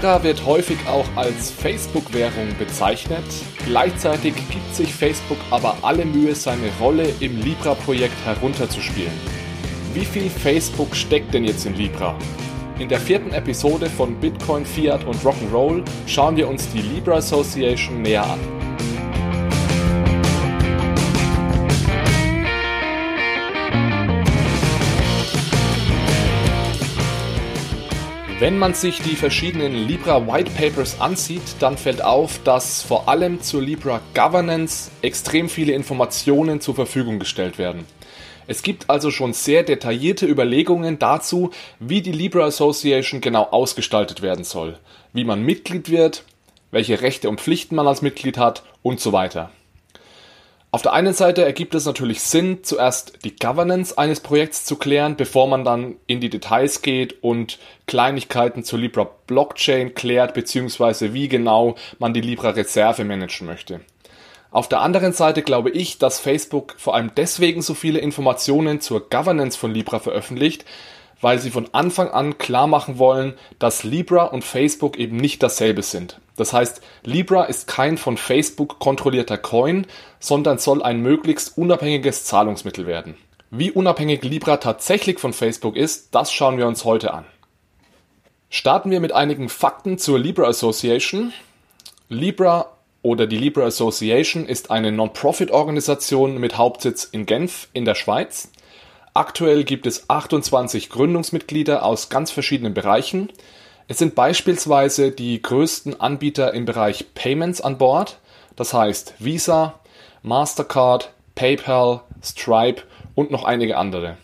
Libra wird häufig auch als Facebook-Währung bezeichnet. Gleichzeitig gibt sich Facebook aber alle Mühe, seine Rolle im Libra-Projekt herunterzuspielen. Wie viel Facebook steckt denn jetzt in Libra? In der vierten Episode von Bitcoin, Fiat und Rock'n'Roll schauen wir uns die Libra Association näher an. Wenn man sich die verschiedenen Libra White Papers ansieht, dann fällt auf, dass vor allem zur Libra Governance extrem viele Informationen zur Verfügung gestellt werden. Es gibt also schon sehr detaillierte Überlegungen dazu, wie die Libra Association genau ausgestaltet werden soll, wie man Mitglied wird, welche Rechte und Pflichten man als Mitglied hat und so weiter. Auf der einen Seite ergibt es natürlich Sinn, zuerst die Governance eines Projekts zu klären, bevor man dann in die Details geht und Kleinigkeiten zur Libra Blockchain klärt, beziehungsweise wie genau man die Libra Reserve managen möchte. Auf der anderen Seite glaube ich, dass Facebook vor allem deswegen so viele Informationen zur Governance von Libra veröffentlicht, weil sie von Anfang an klar machen wollen, dass Libra und Facebook eben nicht dasselbe sind. Das heißt, Libra ist kein von Facebook kontrollierter Coin, sondern soll ein möglichst unabhängiges Zahlungsmittel werden. Wie unabhängig Libra tatsächlich von Facebook ist, das schauen wir uns heute an. Starten wir mit einigen Fakten zur Libra Association. Libra oder die Libra Association ist eine Non-Profit-Organisation mit Hauptsitz in Genf in der Schweiz. Aktuell gibt es 28 Gründungsmitglieder aus ganz verschiedenen Bereichen. Es sind beispielsweise die größten Anbieter im Bereich Payments an Bord, das heißt Visa, Mastercard, PayPal, Stripe und noch einige andere.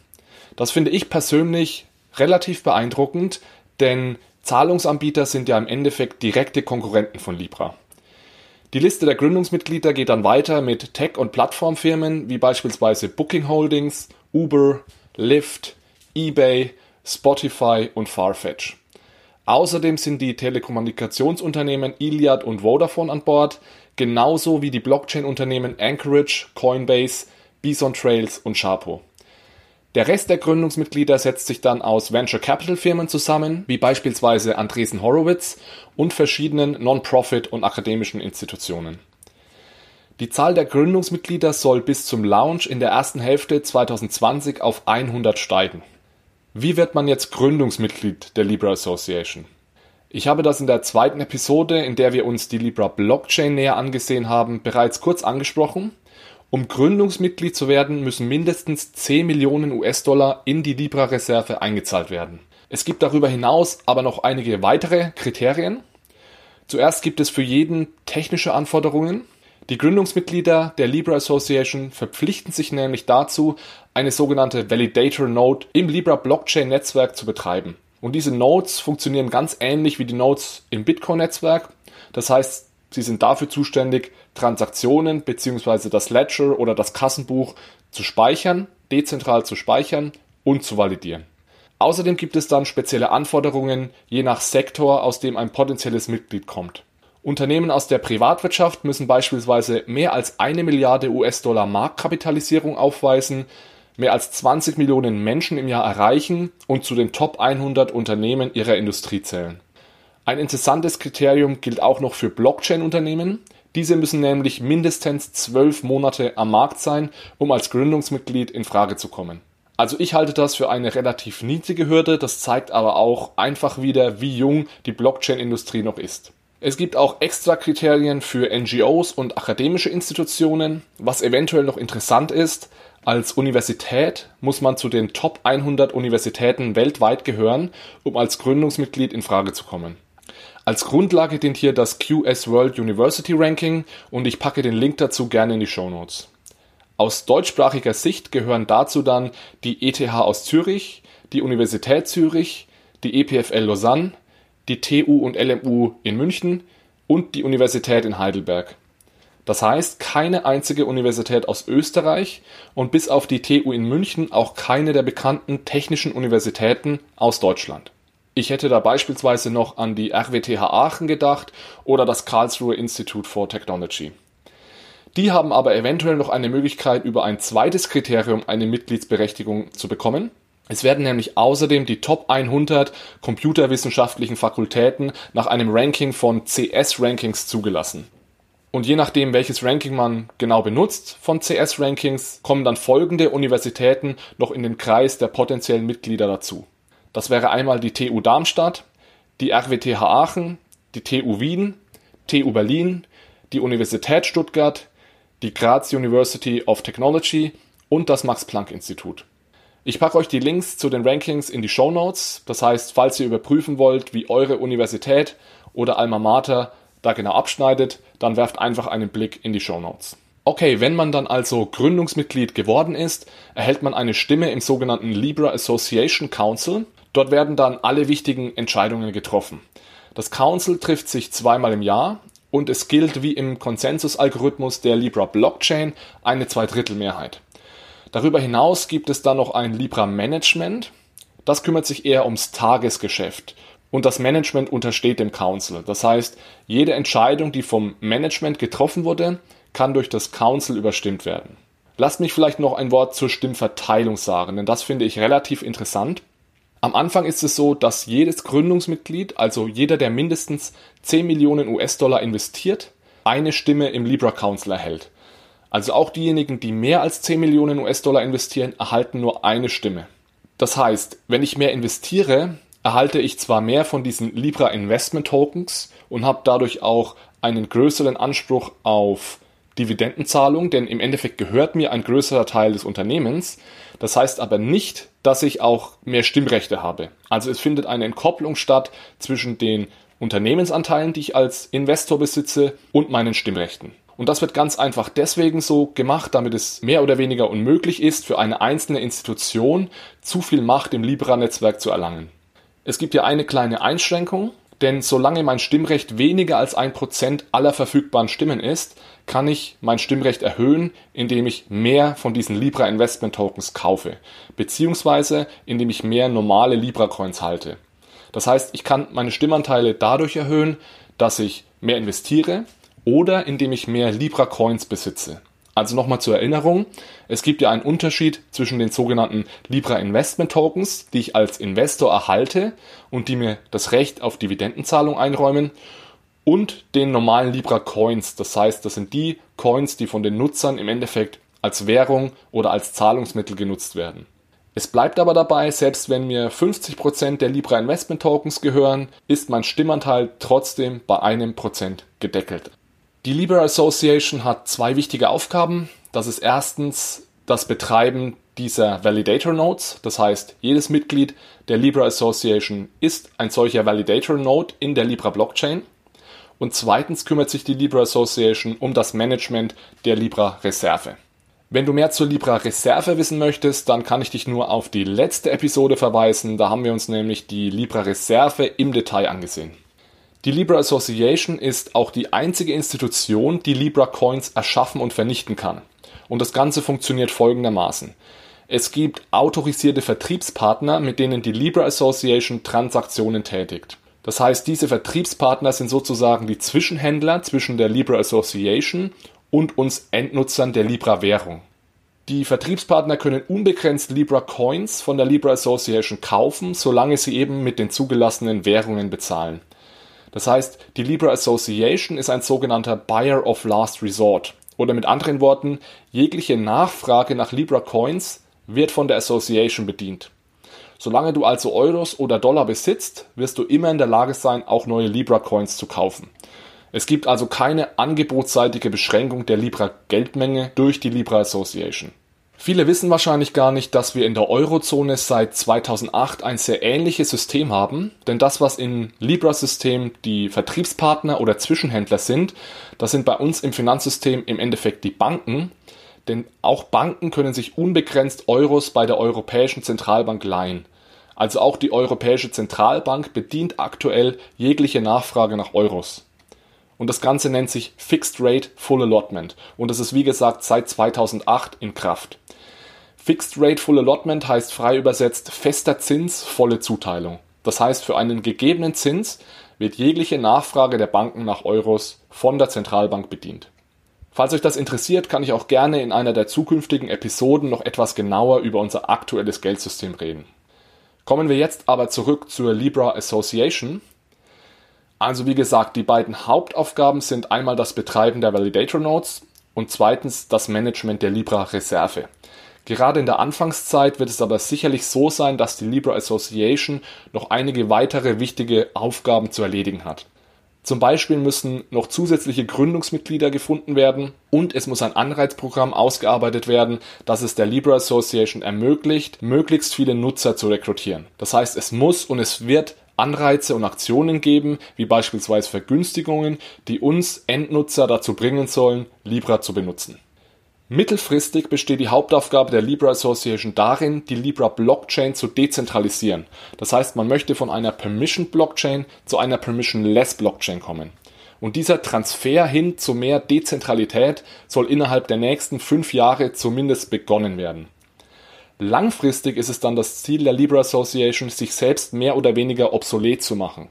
Das finde ich persönlich relativ beeindruckend, denn Zahlungsanbieter sind ja im Endeffekt direkte Konkurrenten von Libra. Die Liste der Gründungsmitglieder geht dann weiter mit Tech- und Plattformfirmen wie beispielsweise Booking Holdings, Uber, Lyft, eBay, Spotify und Farfetch. Außerdem sind die Telekommunikationsunternehmen Iliad und Vodafone an Bord, genauso wie die Blockchain-Unternehmen Anchorage, Coinbase, Bison Trails und Sharpo. Der Rest der Gründungsmitglieder setzt sich dann aus Venture Capital Firmen zusammen, wie beispielsweise Andresen Horowitz und verschiedenen Non-Profit und akademischen Institutionen. Die Zahl der Gründungsmitglieder soll bis zum Launch in der ersten Hälfte 2020 auf 100 steigen. Wie wird man jetzt Gründungsmitglied der Libra Association? Ich habe das in der zweiten Episode, in der wir uns die Libra Blockchain näher angesehen haben, bereits kurz angesprochen um Gründungsmitglied zu werden, müssen mindestens 10 Millionen US-Dollar in die Libra-Reserve eingezahlt werden. Es gibt darüber hinaus aber noch einige weitere Kriterien. Zuerst gibt es für jeden technische Anforderungen. Die Gründungsmitglieder der Libra Association verpflichten sich nämlich dazu, eine sogenannte Validator Node im Libra Blockchain Netzwerk zu betreiben. Und diese Nodes funktionieren ganz ähnlich wie die Nodes im Bitcoin Netzwerk. Das heißt, Sie sind dafür zuständig, Transaktionen bzw. das Ledger oder das Kassenbuch zu speichern, dezentral zu speichern und zu validieren. Außerdem gibt es dann spezielle Anforderungen je nach Sektor, aus dem ein potenzielles Mitglied kommt. Unternehmen aus der Privatwirtschaft müssen beispielsweise mehr als eine Milliarde US-Dollar Marktkapitalisierung aufweisen, mehr als 20 Millionen Menschen im Jahr erreichen und zu den Top 100 Unternehmen ihrer Industrie zählen. Ein interessantes Kriterium gilt auch noch für Blockchain-Unternehmen. Diese müssen nämlich mindestens zwölf Monate am Markt sein, um als Gründungsmitglied in Frage zu kommen. Also ich halte das für eine relativ niedrige Hürde, das zeigt aber auch einfach wieder, wie jung die Blockchain-Industrie noch ist. Es gibt auch extra Kriterien für NGOs und akademische Institutionen. Was eventuell noch interessant ist, als Universität muss man zu den Top 100 Universitäten weltweit gehören, um als Gründungsmitglied in Frage zu kommen. Als Grundlage dient hier das QS World University Ranking und ich packe den Link dazu gerne in die Show Notes. Aus deutschsprachiger Sicht gehören dazu dann die ETH aus Zürich, die Universität Zürich, die EPFL Lausanne, die TU und LMU in München und die Universität in Heidelberg. Das heißt, keine einzige Universität aus Österreich und bis auf die TU in München auch keine der bekannten technischen Universitäten aus Deutschland. Ich hätte da beispielsweise noch an die RWTH Aachen gedacht oder das Karlsruhe Institute for Technology. Die haben aber eventuell noch eine Möglichkeit, über ein zweites Kriterium eine Mitgliedsberechtigung zu bekommen. Es werden nämlich außerdem die Top 100 computerwissenschaftlichen Fakultäten nach einem Ranking von CS-Rankings zugelassen. Und je nachdem, welches Ranking man genau benutzt von CS-Rankings, kommen dann folgende Universitäten noch in den Kreis der potenziellen Mitglieder dazu. Das wäre einmal die TU Darmstadt, die RWTH Aachen, die TU Wien, TU Berlin, die Universität Stuttgart, die Graz University of Technology und das Max Planck Institut. Ich packe euch die Links zu den Rankings in die Show Notes. Das heißt, falls ihr überprüfen wollt, wie eure Universität oder Alma Mater da genau abschneidet, dann werft einfach einen Blick in die Show Notes. Okay, wenn man dann also Gründungsmitglied geworden ist, erhält man eine Stimme im sogenannten Libra Association Council. Dort werden dann alle wichtigen Entscheidungen getroffen. Das Council trifft sich zweimal im Jahr und es gilt wie im Konsensusalgorithmus der Libra Blockchain eine Zweidrittelmehrheit. Darüber hinaus gibt es dann noch ein Libra Management. Das kümmert sich eher ums Tagesgeschäft. Und das Management untersteht dem Council. Das heißt, jede Entscheidung, die vom Management getroffen wurde, kann durch das Council überstimmt werden. Lasst mich vielleicht noch ein Wort zur Stimmverteilung sagen, denn das finde ich relativ interessant. Am Anfang ist es so, dass jedes Gründungsmitglied, also jeder, der mindestens 10 Millionen US-Dollar investiert, eine Stimme im Libra Council erhält. Also auch diejenigen, die mehr als 10 Millionen US-Dollar investieren, erhalten nur eine Stimme. Das heißt, wenn ich mehr investiere, erhalte ich zwar mehr von diesen Libra Investment Tokens und habe dadurch auch einen größeren Anspruch auf Dividendenzahlung, denn im Endeffekt gehört mir ein größerer Teil des Unternehmens. Das heißt aber nicht, dass ich auch mehr Stimmrechte habe. Also es findet eine Entkopplung statt zwischen den Unternehmensanteilen, die ich als Investor besitze, und meinen Stimmrechten. Und das wird ganz einfach deswegen so gemacht, damit es mehr oder weniger unmöglich ist, für eine einzelne Institution zu viel Macht im Libra-Netzwerk zu erlangen. Es gibt ja eine kleine Einschränkung, denn solange mein Stimmrecht weniger als ein Prozent aller verfügbaren Stimmen ist, kann ich mein Stimmrecht erhöhen, indem ich mehr von diesen Libra Investment Tokens kaufe, beziehungsweise indem ich mehr normale Libra Coins halte. Das heißt, ich kann meine Stimmanteile dadurch erhöhen, dass ich mehr investiere, oder indem ich mehr Libra Coins besitze. Also nochmal zur Erinnerung, es gibt ja einen Unterschied zwischen den sogenannten Libra Investment Tokens, die ich als Investor erhalte und die mir das Recht auf Dividendenzahlung einräumen, und den normalen Libra Coins. Das heißt, das sind die Coins, die von den Nutzern im Endeffekt als Währung oder als Zahlungsmittel genutzt werden. Es bleibt aber dabei, selbst wenn mir 50% der Libra Investment Tokens gehören, ist mein Stimmanteil trotzdem bei einem Prozent gedeckelt. Die Libra Association hat zwei wichtige Aufgaben. Das ist erstens das Betreiben dieser Validator Nodes. Das heißt, jedes Mitglied der Libra Association ist ein solcher Validator Node in der Libra Blockchain. Und zweitens kümmert sich die Libra Association um das Management der Libra Reserve. Wenn du mehr zur Libra Reserve wissen möchtest, dann kann ich dich nur auf die letzte Episode verweisen. Da haben wir uns nämlich die Libra Reserve im Detail angesehen. Die Libra Association ist auch die einzige Institution, die Libra Coins erschaffen und vernichten kann. Und das Ganze funktioniert folgendermaßen. Es gibt autorisierte Vertriebspartner, mit denen die Libra Association Transaktionen tätigt. Das heißt, diese Vertriebspartner sind sozusagen die Zwischenhändler zwischen der Libra Association und uns Endnutzern der Libra Währung. Die Vertriebspartner können unbegrenzt Libra Coins von der Libra Association kaufen, solange sie eben mit den zugelassenen Währungen bezahlen. Das heißt, die Libra Association ist ein sogenannter Buyer of Last Resort. Oder mit anderen Worten, jegliche Nachfrage nach Libra Coins wird von der Association bedient. Solange du also Euros oder Dollar besitzt, wirst du immer in der Lage sein, auch neue Libra Coins zu kaufen. Es gibt also keine angebotsseitige Beschränkung der Libra Geldmenge durch die Libra Association. Viele wissen wahrscheinlich gar nicht, dass wir in der Eurozone seit 2008 ein sehr ähnliches System haben, denn das, was im Libra-System die Vertriebspartner oder Zwischenhändler sind, das sind bei uns im Finanzsystem im Endeffekt die Banken, denn auch Banken können sich unbegrenzt Euros bei der Europäischen Zentralbank leihen. Also auch die Europäische Zentralbank bedient aktuell jegliche Nachfrage nach Euros. Und das Ganze nennt sich Fixed Rate Full Allotment und das ist wie gesagt seit 2008 in Kraft. Fixed Rate Full Allotment heißt frei übersetzt fester Zins, volle Zuteilung. Das heißt, für einen gegebenen Zins wird jegliche Nachfrage der Banken nach Euros von der Zentralbank bedient. Falls euch das interessiert, kann ich auch gerne in einer der zukünftigen Episoden noch etwas genauer über unser aktuelles Geldsystem reden. Kommen wir jetzt aber zurück zur Libra Association. Also wie gesagt, die beiden Hauptaufgaben sind einmal das Betreiben der Validator Nodes und zweitens das Management der Libra Reserve. Gerade in der Anfangszeit wird es aber sicherlich so sein, dass die Libra Association noch einige weitere wichtige Aufgaben zu erledigen hat. Zum Beispiel müssen noch zusätzliche Gründungsmitglieder gefunden werden und es muss ein Anreizprogramm ausgearbeitet werden, das es der Libra Association ermöglicht, möglichst viele Nutzer zu rekrutieren. Das heißt, es muss und es wird Anreize und Aktionen geben, wie beispielsweise Vergünstigungen, die uns Endnutzer dazu bringen sollen, Libra zu benutzen. Mittelfristig besteht die Hauptaufgabe der Libra Association darin, die Libra Blockchain zu dezentralisieren. Das heißt, man möchte von einer Permission Blockchain zu einer Permissionless Blockchain kommen. Und dieser Transfer hin zu mehr Dezentralität soll innerhalb der nächsten fünf Jahre zumindest begonnen werden. Langfristig ist es dann das Ziel der Libra Association, sich selbst mehr oder weniger obsolet zu machen.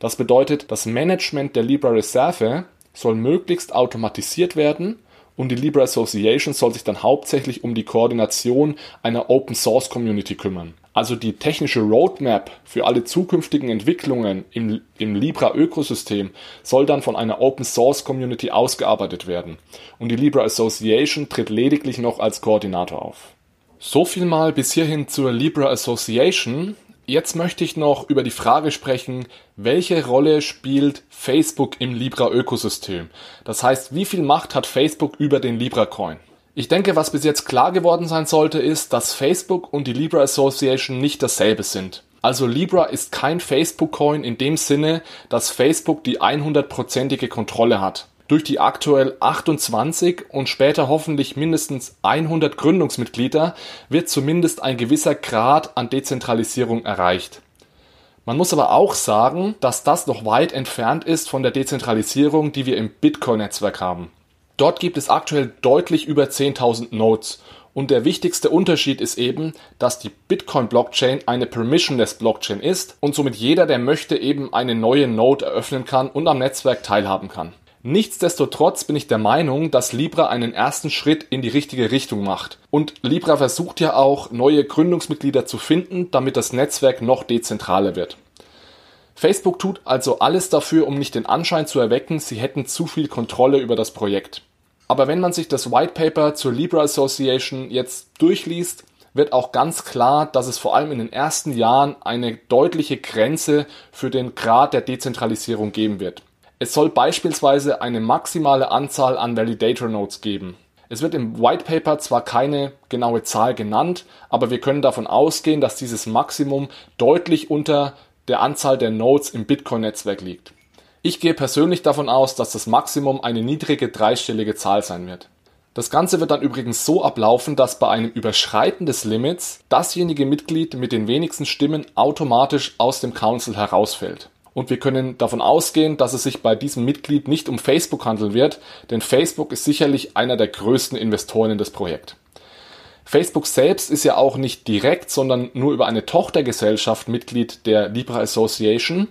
Das bedeutet, das Management der Libra Reserve soll möglichst automatisiert werden und die Libra Association soll sich dann hauptsächlich um die Koordination einer Open Source Community kümmern. Also die technische Roadmap für alle zukünftigen Entwicklungen im, im Libra Ökosystem soll dann von einer Open Source Community ausgearbeitet werden. Und die Libra Association tritt lediglich noch als Koordinator auf. So viel mal bis hierhin zur Libra Association. Jetzt möchte ich noch über die Frage sprechen, welche Rolle spielt Facebook im Libra-Ökosystem? Das heißt, wie viel Macht hat Facebook über den Libra-Coin? Ich denke, was bis jetzt klar geworden sein sollte, ist, dass Facebook und die Libra Association nicht dasselbe sind. Also Libra ist kein Facebook-Coin in dem Sinne, dass Facebook die 100%ige Kontrolle hat. Durch die aktuell 28 und später hoffentlich mindestens 100 Gründungsmitglieder wird zumindest ein gewisser Grad an Dezentralisierung erreicht. Man muss aber auch sagen, dass das noch weit entfernt ist von der Dezentralisierung, die wir im Bitcoin-Netzwerk haben. Dort gibt es aktuell deutlich über 10.000 Nodes und der wichtigste Unterschied ist eben, dass die Bitcoin-Blockchain eine permissionless Blockchain ist und somit jeder, der möchte, eben eine neue Node eröffnen kann und am Netzwerk teilhaben kann. Nichtsdestotrotz bin ich der Meinung, dass Libra einen ersten Schritt in die richtige Richtung macht. Und Libra versucht ja auch, neue Gründungsmitglieder zu finden, damit das Netzwerk noch dezentraler wird. Facebook tut also alles dafür, um nicht den Anschein zu erwecken, sie hätten zu viel Kontrolle über das Projekt. Aber wenn man sich das White Paper zur Libra Association jetzt durchliest, wird auch ganz klar, dass es vor allem in den ersten Jahren eine deutliche Grenze für den Grad der Dezentralisierung geben wird. Es soll beispielsweise eine maximale Anzahl an Validator Nodes geben. Es wird im White Paper zwar keine genaue Zahl genannt, aber wir können davon ausgehen, dass dieses Maximum deutlich unter der Anzahl der Nodes im Bitcoin-Netzwerk liegt. Ich gehe persönlich davon aus, dass das Maximum eine niedrige dreistellige Zahl sein wird. Das Ganze wird dann übrigens so ablaufen, dass bei einem Überschreiten des Limits dasjenige Mitglied mit den wenigsten Stimmen automatisch aus dem Council herausfällt. Und wir können davon ausgehen, dass es sich bei diesem Mitglied nicht um Facebook handeln wird, denn Facebook ist sicherlich einer der größten Investoren in das Projekt. Facebook selbst ist ja auch nicht direkt, sondern nur über eine Tochtergesellschaft Mitglied der Libra Association.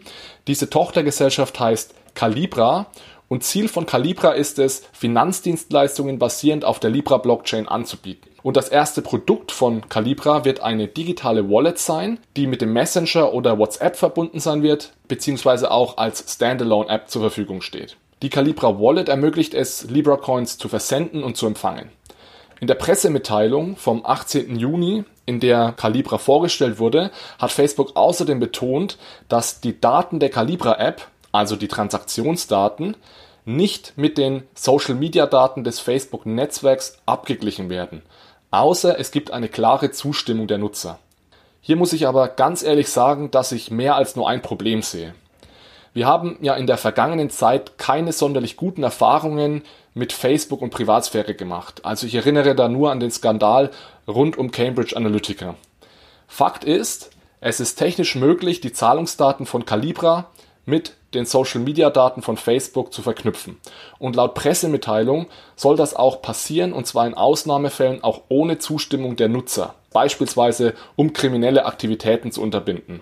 Diese Tochtergesellschaft heißt Calibra und Ziel von Calibra ist es, Finanzdienstleistungen basierend auf der Libra Blockchain anzubieten. Und das erste Produkt von Calibra wird eine digitale Wallet sein, die mit dem Messenger oder WhatsApp verbunden sein wird, beziehungsweise auch als Standalone-App zur Verfügung steht. Die Calibra Wallet ermöglicht es, Libra Coins zu versenden und zu empfangen. In der Pressemitteilung vom 18. Juni, in der Calibra vorgestellt wurde, hat Facebook außerdem betont, dass die Daten der Calibra App, also die Transaktionsdaten, nicht mit den Social-Media-Daten des Facebook-Netzwerks abgeglichen werden, außer es gibt eine klare Zustimmung der Nutzer. Hier muss ich aber ganz ehrlich sagen, dass ich mehr als nur ein Problem sehe. Wir haben ja in der vergangenen Zeit keine sonderlich guten Erfahrungen mit Facebook und Privatsphäre gemacht. Also ich erinnere da nur an den Skandal rund um Cambridge Analytica. Fakt ist, es ist technisch möglich, die Zahlungsdaten von Calibra mit den Social-Media-Daten von Facebook zu verknüpfen. Und laut Pressemitteilung soll das auch passieren, und zwar in Ausnahmefällen auch ohne Zustimmung der Nutzer, beispielsweise um kriminelle Aktivitäten zu unterbinden.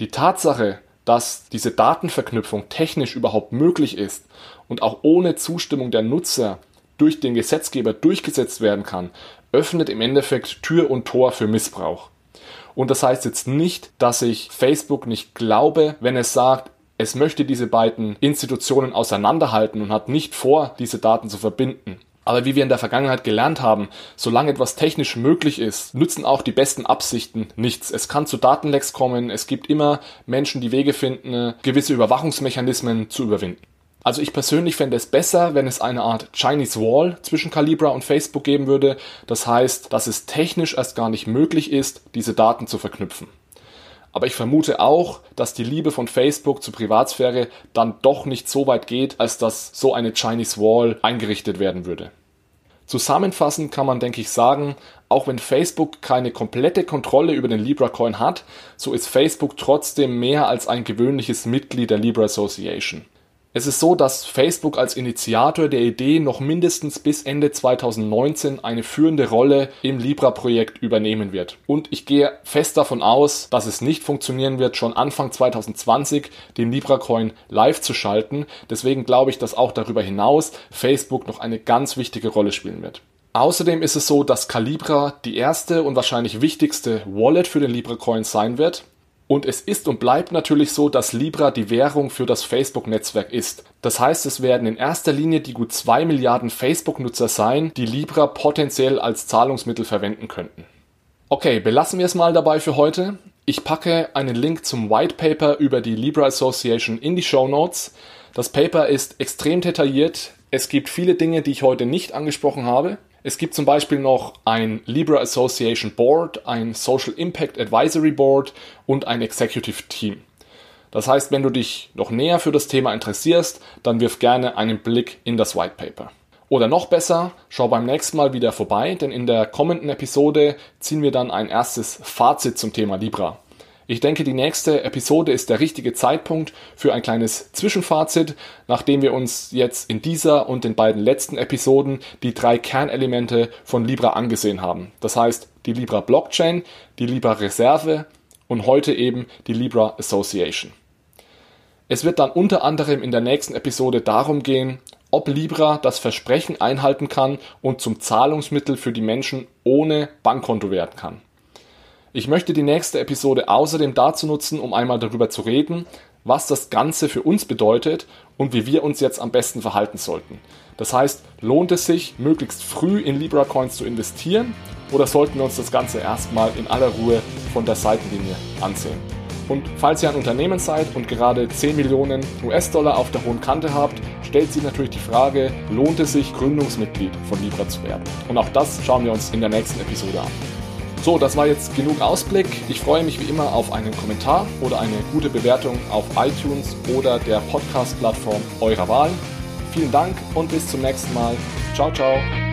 Die Tatsache, dass diese Datenverknüpfung technisch überhaupt möglich ist und auch ohne Zustimmung der Nutzer durch den Gesetzgeber durchgesetzt werden kann, öffnet im Endeffekt Tür und Tor für Missbrauch. Und das heißt jetzt nicht, dass ich Facebook nicht glaube, wenn es sagt, es möchte diese beiden Institutionen auseinanderhalten und hat nicht vor, diese Daten zu verbinden. Aber wie wir in der Vergangenheit gelernt haben, solange etwas technisch möglich ist, nützen auch die besten Absichten nichts. Es kann zu Datenlecks kommen, es gibt immer Menschen, die Wege finden, gewisse Überwachungsmechanismen zu überwinden. Also ich persönlich fände es besser, wenn es eine Art Chinese Wall zwischen Calibra und Facebook geben würde. Das heißt, dass es technisch erst gar nicht möglich ist, diese Daten zu verknüpfen. Aber ich vermute auch, dass die Liebe von Facebook zur Privatsphäre dann doch nicht so weit geht, als dass so eine Chinese Wall eingerichtet werden würde. Zusammenfassend kann man, denke ich, sagen, auch wenn Facebook keine komplette Kontrolle über den Libra Coin hat, so ist Facebook trotzdem mehr als ein gewöhnliches Mitglied der Libra Association. Es ist so, dass Facebook als Initiator der Idee noch mindestens bis Ende 2019 eine führende Rolle im Libra-Projekt übernehmen wird. Und ich gehe fest davon aus, dass es nicht funktionieren wird, schon Anfang 2020 den Libra-Coin live zu schalten. Deswegen glaube ich, dass auch darüber hinaus Facebook noch eine ganz wichtige Rolle spielen wird. Außerdem ist es so, dass Calibra die erste und wahrscheinlich wichtigste Wallet für den Libra Coin sein wird. Und es ist und bleibt natürlich so, dass Libra die Währung für das Facebook-Netzwerk ist. Das heißt, es werden in erster Linie die gut 2 Milliarden Facebook-Nutzer sein, die Libra potenziell als Zahlungsmittel verwenden könnten. Okay, belassen wir es mal dabei für heute. Ich packe einen Link zum White Paper über die Libra Association in die Show Notes. Das Paper ist extrem detailliert. Es gibt viele Dinge, die ich heute nicht angesprochen habe. Es gibt zum Beispiel noch ein Libra Association Board, ein Social Impact Advisory Board und ein Executive Team. Das heißt, wenn du dich noch näher für das Thema interessierst, dann wirf gerne einen Blick in das White Paper. Oder noch besser, schau beim nächsten Mal wieder vorbei, denn in der kommenden Episode ziehen wir dann ein erstes Fazit zum Thema Libra. Ich denke, die nächste Episode ist der richtige Zeitpunkt für ein kleines Zwischenfazit, nachdem wir uns jetzt in dieser und den beiden letzten Episoden die drei Kernelemente von Libra angesehen haben. Das heißt, die Libra Blockchain, die Libra Reserve und heute eben die Libra Association. Es wird dann unter anderem in der nächsten Episode darum gehen, ob Libra das Versprechen einhalten kann und zum Zahlungsmittel für die Menschen ohne Bankkonto werden kann. Ich möchte die nächste Episode außerdem dazu nutzen, um einmal darüber zu reden, was das Ganze für uns bedeutet und wie wir uns jetzt am besten verhalten sollten. Das heißt, lohnt es sich, möglichst früh in Libra Coins zu investieren oder sollten wir uns das Ganze erstmal in aller Ruhe von der Seitenlinie ansehen? Und falls ihr ein Unternehmen seid und gerade 10 Millionen US-Dollar auf der hohen Kante habt, stellt sich natürlich die Frage, lohnt es sich, Gründungsmitglied von Libra zu werden? Und auch das schauen wir uns in der nächsten Episode an. So, das war jetzt genug Ausblick. Ich freue mich wie immer auf einen Kommentar oder eine gute Bewertung auf iTunes oder der Podcast-Plattform eurer Wahl. Vielen Dank und bis zum nächsten Mal. Ciao, ciao.